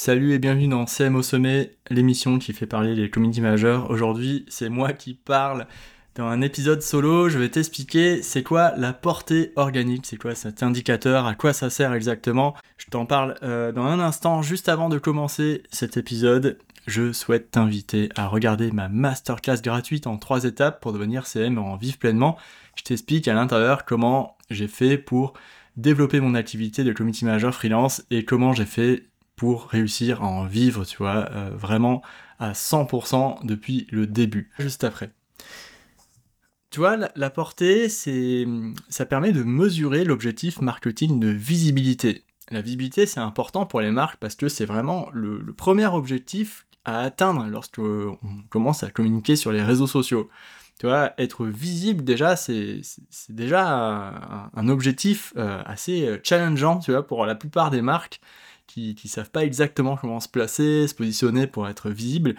Salut et bienvenue dans CM au sommet, l'émission qui fait parler les community managers. Aujourd'hui, c'est moi qui parle dans un épisode solo. Je vais t'expliquer c'est quoi la portée organique, c'est quoi cet indicateur, à quoi ça sert exactement. Je t'en parle euh, dans un instant. Juste avant de commencer cet épisode, je souhaite t'inviter à regarder ma masterclass gratuite en trois étapes pour devenir CM en vivre pleinement. Je t'explique à l'intérieur comment j'ai fait pour développer mon activité de community manager freelance et comment j'ai fait pour réussir à en vivre, tu vois, euh, vraiment à 100% depuis le début, juste après. Tu vois, la, portée, c'est, ça permet de mesurer l'objectif marketing de visibilité. La visibilité, c'est important pour les marques parce que c'est vraiment le, premier objectif à atteindre lorsque on commence à communiquer sur les réseaux sociaux. Tu vois, être visible déjà, c'est, déjà un, objectif euh, assez challengeant, tu vois, pour la plupart des marques qui, qui savent pas exactement comment se placer, se positionner pour être visible.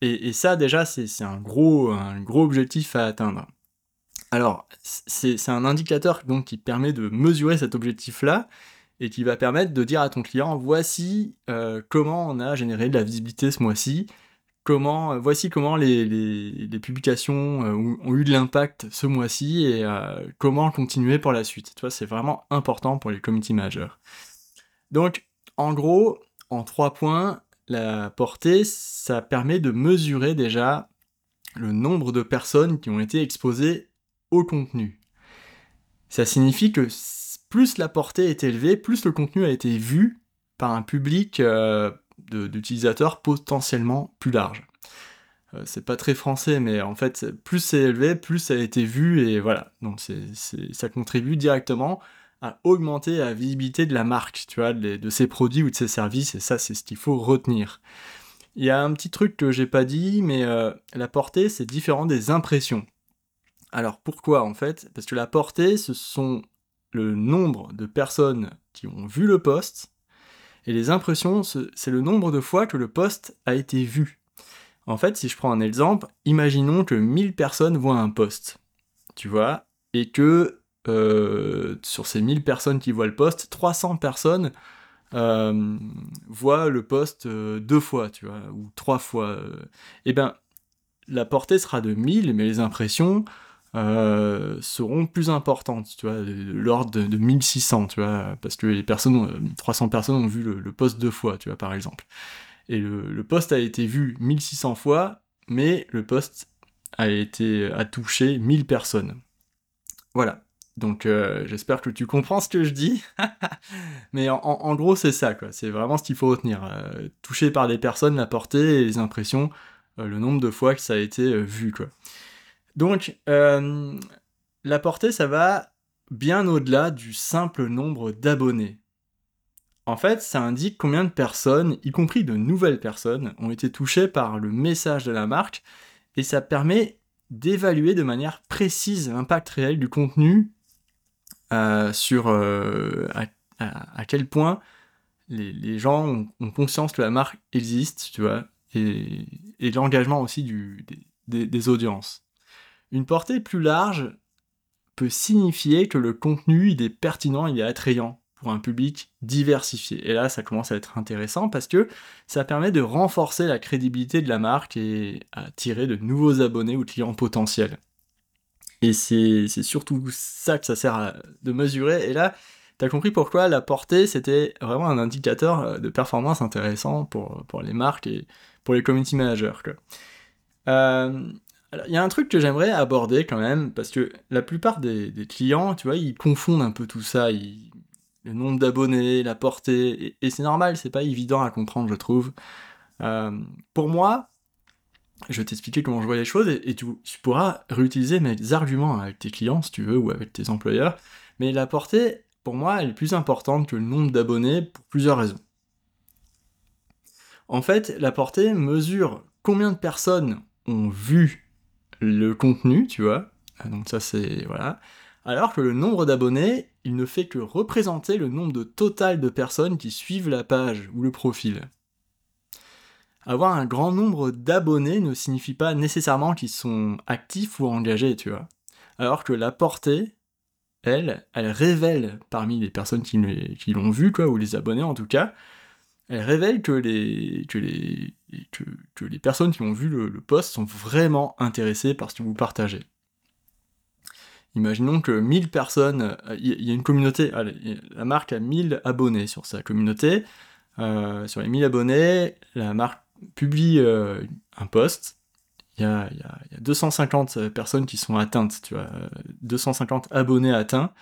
Et, ça, déjà, c'est un gros, un gros objectif à atteindre. Alors, c'est un indicateur donc, qui permet de mesurer cet objectif-là et qui va permettre de dire à ton client voici euh, comment on a généré de la visibilité ce mois-ci, comment, euh, voici comment les, les, publications euh, ont eu de l'impact ce mois-ci et comment continuer pour la suite. Tu c'est vraiment important pour les community managers. Donc, en gros, en trois points, la portée, ça permet de mesurer déjà le nombre de personnes qui ont été exposées au contenu. Ça signifie que plus la portée est élevée, plus le contenu a été vu par un public euh, d'utilisateurs potentiellement plus large. Euh, c'est pas très français, mais en fait, plus c'est élevé, plus ça a été vu, et voilà. Donc ça contribue directement à augmenter la visibilité de la marque, tu vois, de, ses produits ou de ses services, et ça, c'est ce qu'il faut retenir. Il y a un petit truc que j'ai pas dit, mais euh, la portée, c'est différent des impressions. Alors pourquoi en fait? Parce que la portée, ce sont le nombre de personnes qui ont vu le post, et les impressions, c'est le nombre de fois que le post a été vu. En fait, si je prends un exemple, imaginons que 1000 personnes voient un post, tu vois, et que euh, sur ces 1000 personnes qui voient le post, 300 personnes euh, voient le post euh, deux fois, tu vois, ou trois fois. Eh bien, la portée sera de 1000, mais les impressions seront plus importantes, tu vois, l'ordre de, 1600, tu vois, parce que les personnes, 300 personnes ont vu le, post deux fois, tu vois, par exemple. Et le, le post a été vu 1600 fois, mais le post a été a touché 1000 personnes. Voilà. Donc euh, j'espère que tu comprends ce que je dis. Mais en, gros, c'est ça, quoi. C'est vraiment ce qu'il faut retenir. Euh, touché par des personnes, la portée et les impressions, euh, le nombre de fois que ça a été vu, quoi. Donc, la portée, ça va bien au-delà du simple nombre d'abonnés. En fait, ça indique combien de personnes, y compris de nouvelles personnes, ont été touchées par le message de la marque, et ça permet d'évaluer de manière précise l'impact réel du contenu euh, sur euh, à, quel point les, gens ont, conscience que la marque existe, tu vois, et, l'engagement aussi des, audiences. Une portée plus large peut signifier que le contenu est pertinent, il est attrayant pour un public diversifié. Et là, ça commence à être intéressant parce que ça permet de renforcer la crédibilité de la marque et attirer de nouveaux abonnés ou clients potentiels. Et c'est surtout ça que ça sert de mesurer. Et là, tu as compris pourquoi la portée, c'était vraiment un indicateur euh, de performance intéressant pour, pour les marques et pour les community managers. Euh, il y a un truc que j'aimerais aborder quand même, parce que la plupart des, clients, tu vois, ils confondent un peu tout ça. le nombre d'abonnés, la portée, et, c'est normal, c'est pas évident à comprendre, je trouve. Euh, pour moi, je vais t'expliquer comment je vois les choses et, tu, pourras réutiliser mes arguments avec tes clients si tu veux ou avec tes employeurs. Mais la portée, pour moi, elle est plus importante que le nombre d'abonnés pour plusieurs raisons. En fait, la portée mesure combien de personnes ont vu le contenu, tu vois. Ah, donc ça c'est voilà. Alors que le nombre d'abonnés, il ne fait que représenter le nombre de total de personnes qui suivent la page ou le profil avoir un grand nombre d'abonnés ne signifie pas nécessairement qu'ils sont actifs ou engagés, tu vois. Alors que la portée, elle, elle révèle parmi les personnes qui, l'ont vu, quoi, ou les abonnés en tout cas, elle révèle que les, que les, que, les personnes qui ont vu le, post sont vraiment intéressées par ce que vous partagez. Imaginons que 1000 personnes, il y, a une communauté, la marque a 1000 abonnés sur sa communauté, euh, sur les 1000 abonnés, la marque publie euh, un post, il y, a, y a, 250 personnes qui sont atteintes, tu vois, 250 abonnés atteints,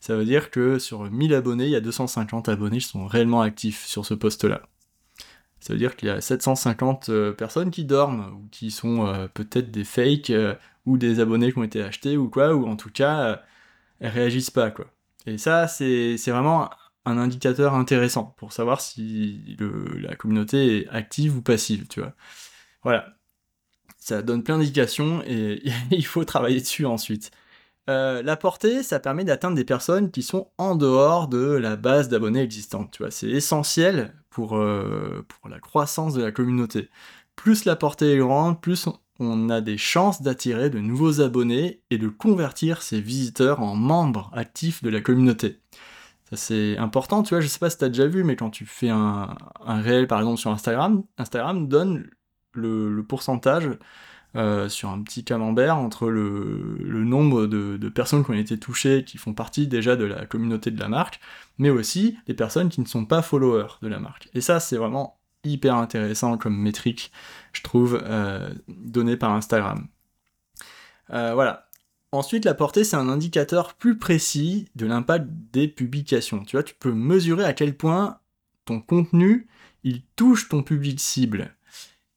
ça veut dire que sur 1000 abonnés, il y a 250 abonnés qui sont réellement actifs sur ce poste-là. Ça veut dire qu'il y a 750 euh, personnes qui dorment, ou qui sont euh, peut-être des fakes, euh, ou des abonnés qui ont été achetés, ou quoi, ou en tout cas, elles réagissent pas, quoi. Et ça, c'est vraiment un indicateur intéressant pour savoir si la communauté est active ou passive, tu vois. Voilà. Ça donne plein d'indications et il faut travailler dessus ensuite. Euh, la portée, ça permet d'atteindre des personnes qui sont en dehors de la base d'abonnés existante. Tu vois, c'est essentiel pour, euh, pour la croissance de la communauté. Plus la portée est grande, plus on a des chances d'attirer de nouveaux abonnés et de convertir ces visiteurs en membres actifs de la communauté. C'est important, tu vois, je sais pas si tu as déjà vu, mais quand tu fais un, réel par exemple sur Instagram, Instagram donne le pourcentage euh, sur un petit camembert entre le, nombre de, personnes qui ont été touchées, qui font partie déjà de la communauté de la marque, mais aussi les personnes qui ne sont pas followers de la marque. Et ça, c'est vraiment hyper intéressant comme métrique, je trouve, euh, donnée par Instagram. Euh, voilà. Ensuite, la portée, c'est un indicateur plus précis de l'impact des publications. Tu vois, tu peux mesurer à quel point ton contenu, il touche ton public cible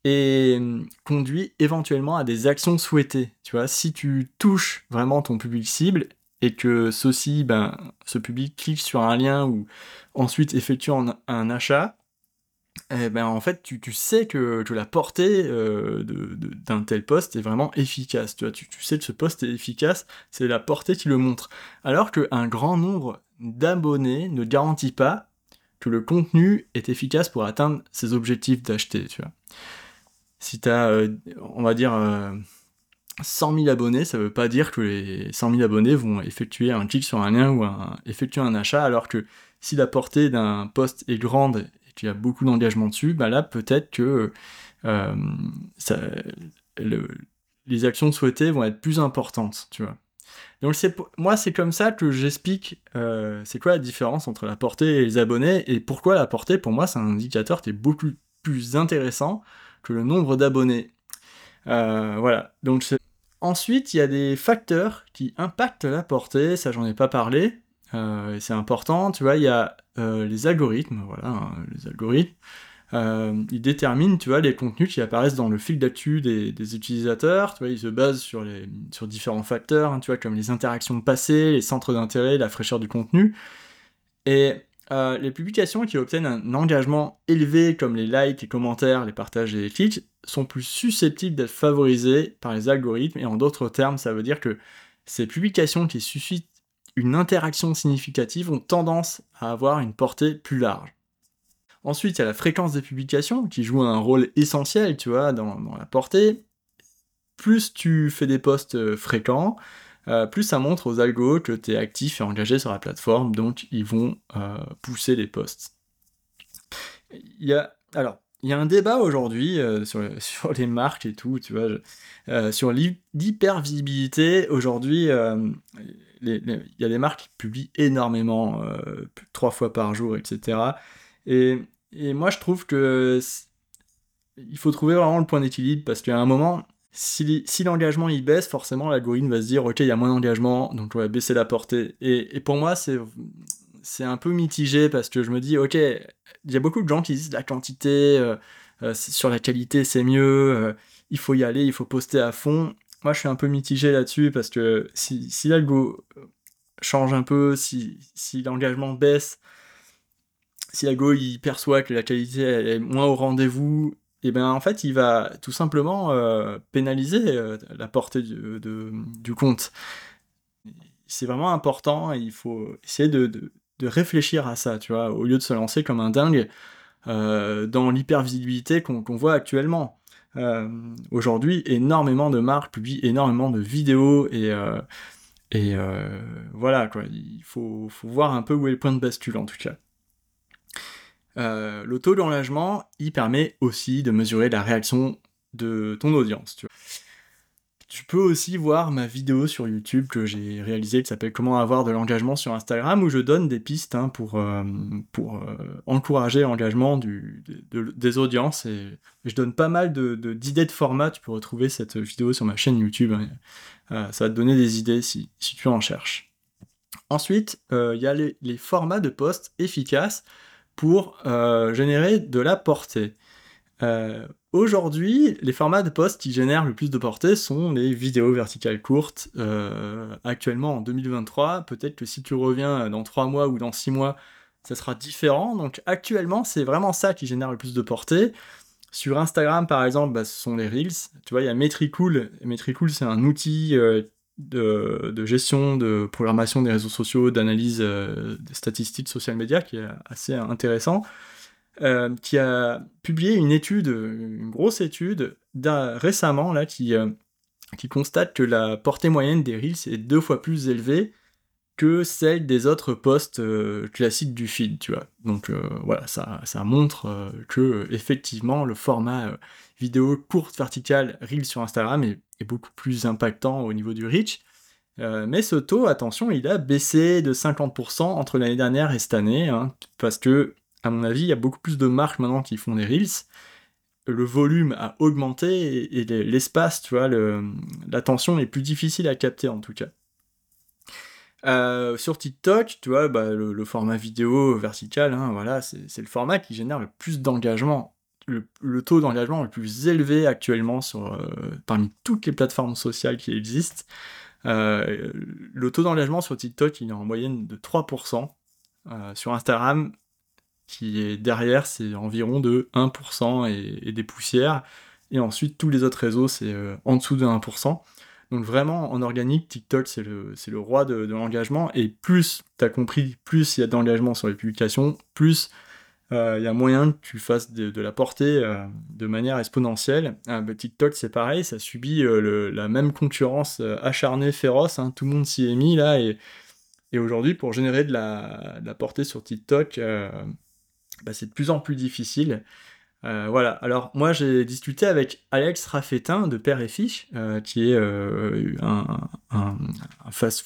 et hum, conduit éventuellement à des actions souhaitées. Tu vois, si tu touches vraiment ton public cible et que ceci, ben, ce public clique sur un lien ou ensuite effectue un, achat, eh ben, en fait, tu, sais que, la portée euh, d'un tel poste est vraiment efficace. Tu, sais que ce poste est efficace, c'est la portée qui le montre. Alors qu'un grand nombre d'abonnés ne garantit pas que le contenu est efficace pour atteindre ses objectifs d'acheter. Tu vois si tu as, euh, on va dire, 100 euh, 000 abonnés, ça veut pas dire que les 100 000 abonnés vont effectuer un clic sur un lien ou effectuer un achat, alors que si la portée d'un poste est grande qu'il y a beaucoup d'engagement dessus, bah là, peut-être que euh, les actions souhaitées vont être plus importantes, tu vois. Donc moi, c'est comme ça que j'explique c'est quoi la différence entre la portée et les abonnés, et pourquoi la portée, pour moi, c'est un indicateur qui est beaucoup plus intéressant que le nombre d'abonnés. Euh, voilà. Donc ensuite, il y a des facteurs qui impactent la portée. Ça, j'en ai pas parlé. Euh, c'est important. Tu vois, il y a euh, les algorithmes. Voilà, hein, les algorithmes. ils déterminent, tu vois, les contenus qui apparaissent dans le fil d'actu des, utilisateurs. Tu vois, ils se basent sur, les, sur différents facteurs, hein, tu vois, comme les interactions passées, les centres d'intérêt, la fraîcheur du contenu. Et euh, les publications qui obtiennent un engagement élevé, comme les likes, les commentaires, les partages et les clics, sont plus susceptibles d'être favorisées par les algorithmes, et en d'autres termes, ça veut dire que ces publications qui suscitent une interaction significative ont tendance à avoir une portée plus large. Ensuite, il y a la fréquence des publications, qui joue un rôle essentiel, tu vois, dans, la portée. Plus tu fais des posts euh, fréquents, euh, plus ça montre aux algos que tu es actif et engagé sur la plateforme, donc ils vont euh, pousser les posts. Il y a, alors, il y a un débat aujourd'hui sur, les marques et tout, sur l'hypervisibilité. Aujourd'hui, il y a des marques qui publient énormément, trois fois par jour, etc. Et, et moi, je trouve que il faut trouver vraiment le point d'équilibre parce qu'à un moment, si, l'engagement il baisse, forcément l'algorithme va se dire ok il y a moins d'engagement, donc on va baisser la portée. Et, pour moi c'est c'est un peu mitigé parce que je me dis ok il y a beaucoup de gens qui disent la quantité euh, euh, sur la qualité c'est mieux, euh, il faut y aller, il faut poster à fond. Moi je suis un peu mitigé là-dessus parce que si, si l'algo change un peu, si, l'engagement baisse, si l'algo il perçoit que la qualité est moins au rendez-vous, et bien en fait il va tout simplement euh, pénaliser euh, la portée du, compte. C'est vraiment important et il faut essayer de, de, réfléchir à ça, tu vois, au lieu de se lancer comme un dingue euh, dans l'hypervisibilité qu'on voit actuellement. Aujourd'hui, énormément de marques publient énormément de vidéos et, et voilà, quoi. Il faut, voir un peu où est le point de bascule en tout cas. euh, le taux d'engagement, il permet aussi de mesurer la réaction de ton audience. Tu, tu peux aussi voir ma vidéo sur YouTube que j'ai réalisée qui s'appelle Comment avoir de l'engagement sur Instagram où je donne des pistes hein, pour, euh, pour euh, encourager l'engagement des audiences et, je donne pas mal d'idées de, format. Tu peux retrouver cette vidéo sur ma chaîne YouTube. Hein. ça va te donner des idées si, si tu en cherches. Ensuite, il y a les, les formats de posts efficaces pour euh, générer de la portée. Euh, aujourd'hui, les formats de posts qui génèrent le plus de portée sont les vidéos verticales courtes. Euh, actuellement, en 2023, peut-être que si tu reviens dans 3 mois ou dans 6 mois, ça sera différent. Donc actuellement, c'est vraiment ça qui génère le plus de portée. Sur Instagram, par exemple, bah, ce sont les Reels. Tu vois, il y a Metricool. Metricool, c'est un outil de, gestion, de programmation des réseaux sociaux, d'analyse euh, des statistiques social médias qui est assez intéressant, euh, qui a publié une étude, une grosse étude récemment là, qui, euh, qui constate que la portée moyenne des Reels est deux fois plus élevée que celle des autres posts classiques du feed, tu vois. Donc voilà, ça, montre que effectivement le format vidéo courte verticale Reels sur Instagram est beaucoup plus impactant au niveau du reach. Euh, mais ce taux, attention, il a baissé de 50% entre l'année dernière et cette année, hein, parce que, à mon avis, il y a beaucoup plus de marques maintenant qui font des reels. Le volume a augmenté et, l'espace, tu vois, l'attention est plus difficile à capter en tout cas. Euh, sur TikTok, tu vois, bah, le, format vidéo vertical, hein, voilà, c'est le format qui génère le plus d'engagement le, taux d'engagement le plus élevé actuellement sur, euh, parmi toutes les plateformes sociales qui existent. Euh, le taux d'engagement sur TikTok, il est en moyenne de 3%. Euh, sur Instagram, qui est derrière, c'est environ de 1% et, des poussières. Et ensuite, tous les autres réseaux, c'est en dessous de 1%. Donc vraiment, en organique, TikTok, c'est le, le, roi de, l'engagement. Et plus tu as compris, plus il y a d'engagement sur les publications, plus il euh, y a moyen que tu fasses de, la portée euh, de manière exponentielle. Euh, bah, TikTok, c'est pareil, ça subit la même concurrence acharnée, féroce, hein. tout le monde s'y est mis là, et, aujourd'hui, pour générer de la, portée sur TikTok, bah, c'est de plus en plus difficile. voilà, alors moi j'ai discuté avec Alex Raffetin de Père et Fiche, qui est un, un, fast,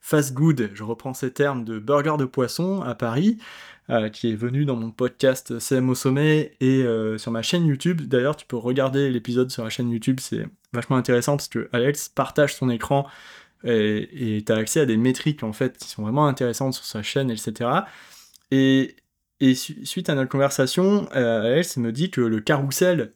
fast good, je reprends ces termes, de burger de poisson à Paris. Euh, qui est venu dans mon podcast CM au sommet et euh, sur ma chaîne YouTube. D'ailleurs, tu peux regarder l'épisode sur la chaîne YouTube, c'est vachement intéressant parce que Alex partage son écran et tu as accès à des métriques en fait qui sont vraiment intéressantes sur sa chaîne, etc. Et, suite à notre conversation, euh, Alex me dit que le carrousel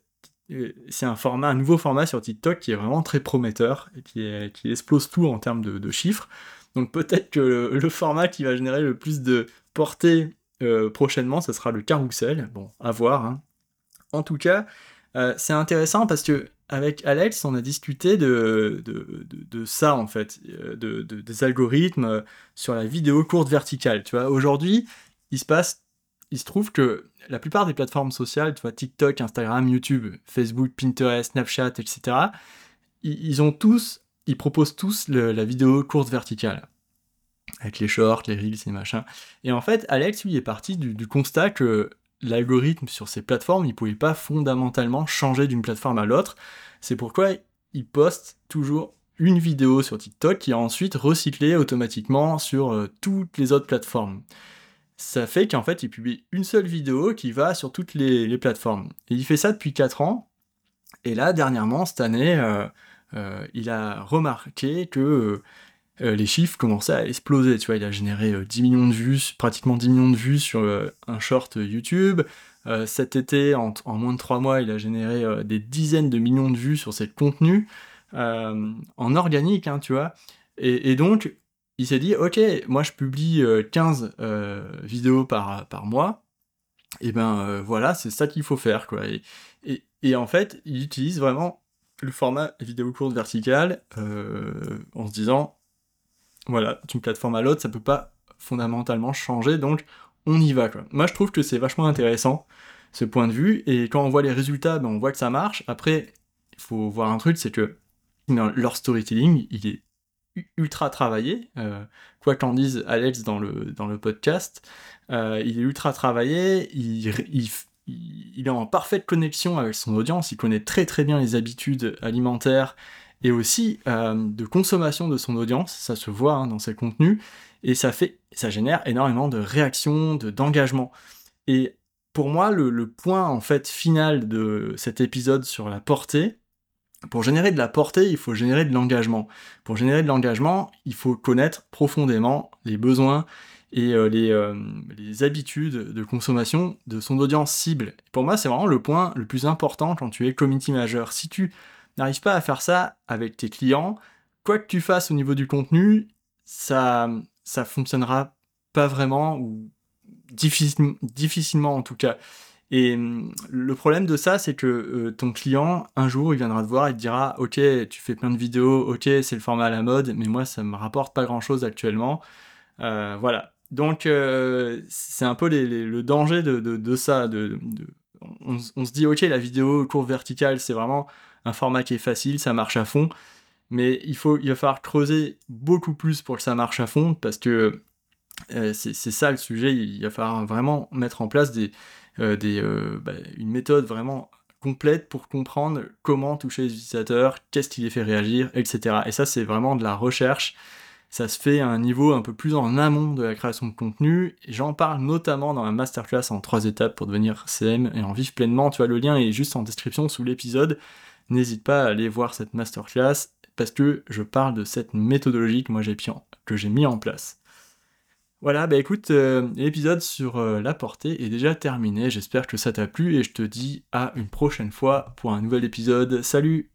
c'est un format, un nouveau format sur TikTok qui est vraiment très prometteur et qui, explose tout en termes de, chiffres. Donc peut-être que le, format qui va générer le plus de portée euh, prochainement, ce sera le carrousel. Bon, à voir. Hein. En tout cas, euh, c'est intéressant parce que avec Alex, on a discuté de, de, ça en fait, euh, de, des algorithmes sur la vidéo courte verticale. Tu vois, aujourd'hui, il se passe, il se trouve que la plupart des plateformes sociales, tu TikTok, Instagram, YouTube, Facebook, Pinterest, Snapchat, etc., ils, ont proposent tous la vidéo courte verticale avec les shorts, les reels et machin. Et en fait, Alex, lui, est parti du, constat que l'algorithme sur ces plateformes, il pouvait pas fondamentalement changer d'une plateforme à l'autre. C'est pourquoi il poste toujours une vidéo sur TikTok qui est ensuite recyclée automatiquement sur euh, toutes les autres plateformes. Ça fait qu'en fait, il publie une seule vidéo qui va sur toutes les, plateformes. Il fait ça depuis 4 ans. Et là, dernièrement, cette année, euh, euh, il a remarqué que euh, les chiffres commençaient à exploser. Tu vois, il a généré 10 euh, millions de vues, pratiquement 10 millions de vues sur un short YouTube. cet été, en, moins de 3 mois, il a généré des dizaines de millions de vues sur ses contenus en organique, hein, tu vois. Et, donc, il s'est dit, ok, moi je publie 15 vidéos par, par mois. Et ben voilà, c'est ça qu'il faut faire, quoi. Et, et, en fait, il utilise vraiment le format vidéo courte verticale en se disant voilà, d'une plateforme à l'autre, ça peut pas fondamentalement changer, donc on y va. Quoi. Moi, je trouve que c'est vachement intéressant, ce point de vue, et quand on voit les résultats, ben, on voit que ça marche. Après, il faut voir un truc, c'est que leur storytelling, il est ultra travaillé, quoi qu'en dise Alex dans le, le podcast, il est ultra travaillé, il, est en parfaite connexion avec son audience, il connaît très très bien les habitudes alimentaires et aussi euh, de consommation de son audience, ça se voit hein, dans ses contenus, et ça fait, ça génère énormément de réactions, de d'engagement. Et pour moi, le, point en fait final de cet épisode sur la portée, pour générer de la portée, il faut générer de l'engagement. Pour générer de l'engagement, il faut connaître profondément les besoins et euh, les, euh, les, habitudes de consommation de son audience cible. Pour moi, c'est vraiment le point le plus important quand tu es community majeur. Si tu n'arrives pas à faire ça avec tes clients, quoi que tu fasses au niveau du contenu, ça ça fonctionnera pas vraiment ou difficilement en tout cas. Et hum, le problème de ça, c'est que euh, ton client, un jour, il viendra te voir et te dira Ok, tu fais plein de vidéos, ok, c'est le format à la mode, mais moi, ça me rapporte pas grand chose actuellement. Euh, voilà. Donc, euh, c'est un peu le danger de, ça. De, on, se dit Ok, la vidéo courbe verticale, c'est vraiment un format qui est facile, ça marche à fond. Mais il, faut, il va falloir creuser beaucoup plus pour que ça marche à fond, parce que c'est ça le sujet. Il va falloir vraiment mettre en place euh, euh, bah, une méthode vraiment complète pour comprendre comment toucher les utilisateurs, qu'est-ce qui les fait réagir, etc. Et ça, c'est vraiment de la recherche. Ça se fait à un niveau un peu plus en amont de la création de contenu. J'en parle notamment dans la masterclass en trois étapes pour devenir CM et en vivre pleinement. Tu vois, le lien est juste en description sous l'épisode. N'hésite pas à aller voir cette masterclass parce que je parle de cette méthodologie que moi j'ai que j'ai mis en place. Voilà, bah écoute, euh, l'épisode sur euh, la portée est déjà terminé. J'espère que ça t'a plu et je te dis à une prochaine fois pour un nouvel épisode. Salut